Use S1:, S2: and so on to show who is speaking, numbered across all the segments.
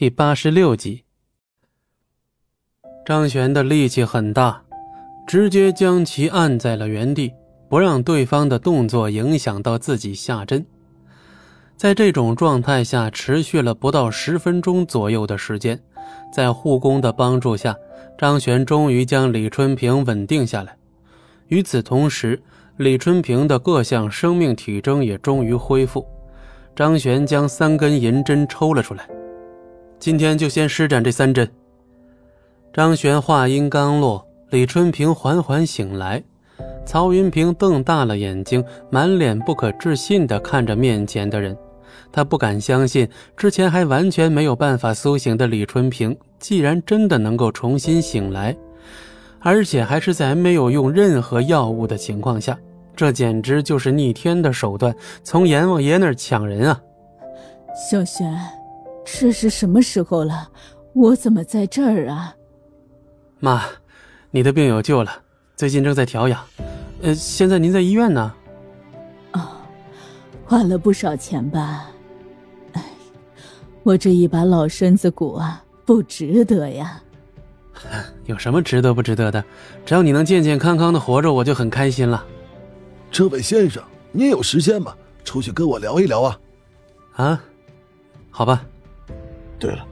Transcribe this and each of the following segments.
S1: 第八十六集。张璇的力气很大，直接将其按在了原地，不让对方的动作影响到自己下针。在这种状态下，持续了不到十分钟左右的时间，在护工的帮助下，张璇终于将李春平稳定下来。与此同时，李春平的各项生命体征也终于恢复。张璇将三根银针抽了出来，今天就先施展这三针。张璇话音刚落，李春平缓缓醒来，曹云平瞪大了眼睛，满脸不可置信地看着面前的人。他不敢相信，之前还完全没有办法苏醒的李春平，既然真的能够重新醒来，而且还是在没有用任何药物的情况下。这简直就是逆天的手段，从阎王爷那儿抢人啊！
S2: 小璇，这是什么时候了？我怎么在这儿啊？
S1: 妈，你的病有救了，最近正在调养。呃，现在您在医院呢？
S2: 哦，花了不少钱吧？哎，我这一把老身子骨啊，不值得呀。
S1: 有什么值得不值得的？只要你能健健康康的活着，我就很开心了。
S3: 这位先生，您有时间吗？出去跟我聊一聊啊！
S1: 啊，好吧。
S4: 对了，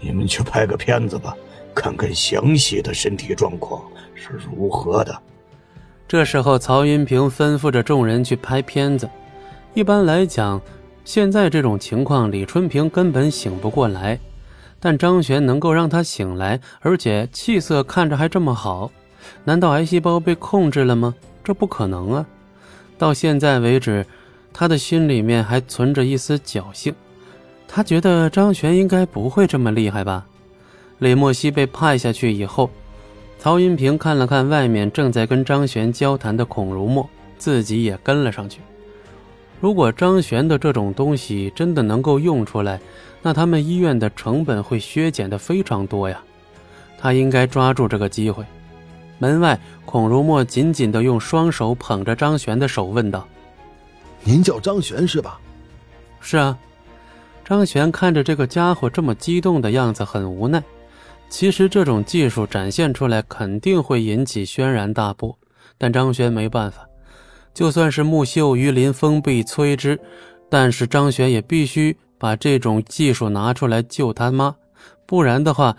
S4: 你们去拍个片子吧，看看详细的身体状况是如何的。
S1: 这时候，曹云平吩咐着众人去拍片子。一般来讲，现在这种情况，李春平根本醒不过来，但张璇能够让他醒来，而且气色看着还这么好，难道癌细胞被控制了吗？这不可能啊！到现在为止，他的心里面还存着一丝侥幸，他觉得张璇应该不会这么厉害吧。李莫西被派下去以后，曹云平看了看外面正在跟张璇交谈的孔如墨，自己也跟了上去。如果张璇的这种东西真的能够用出来，那他们医院的成本会削减的非常多呀。他应该抓住这个机会。门外，孔如墨紧紧地用双手捧着张璇的手，问道：“
S3: 您叫张璇是吧？”“
S1: 是啊。”张璇看着这个家伙这么激动的样子，很无奈。其实这种技术展现出来肯定会引起轩然大波，但张璇没办法。就算是木秀于林，风必摧之，但是张璇也必须把这种技术拿出来救他妈，不然的话。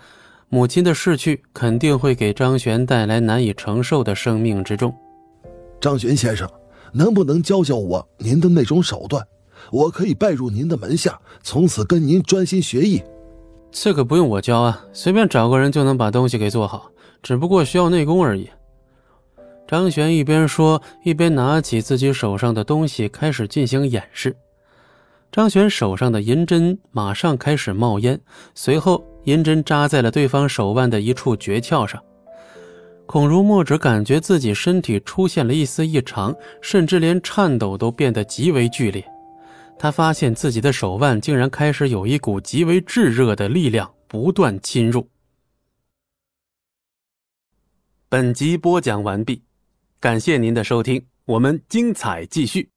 S1: 母亲的逝去肯定会给张璇带来难以承受的生命之重。
S3: 张璇先生，能不能教教我您的那种手段？我可以拜入您的门下，从此跟您专心学艺。
S1: 这个不用我教啊，随便找个人就能把东西给做好，只不过需要内功而已。张璇一边说，一边拿起自己手上的东西开始进行演示。张璇手上的银针马上开始冒烟，随后。银针扎在了对方手腕的一处诀窍上，孔如墨只感觉自己身体出现了一丝异常，甚至连颤抖都变得极为剧烈。他发现自己的手腕竟然开始有一股极为炙热的力量不断侵入。本集播讲完毕，感谢您的收听，我们精彩继续。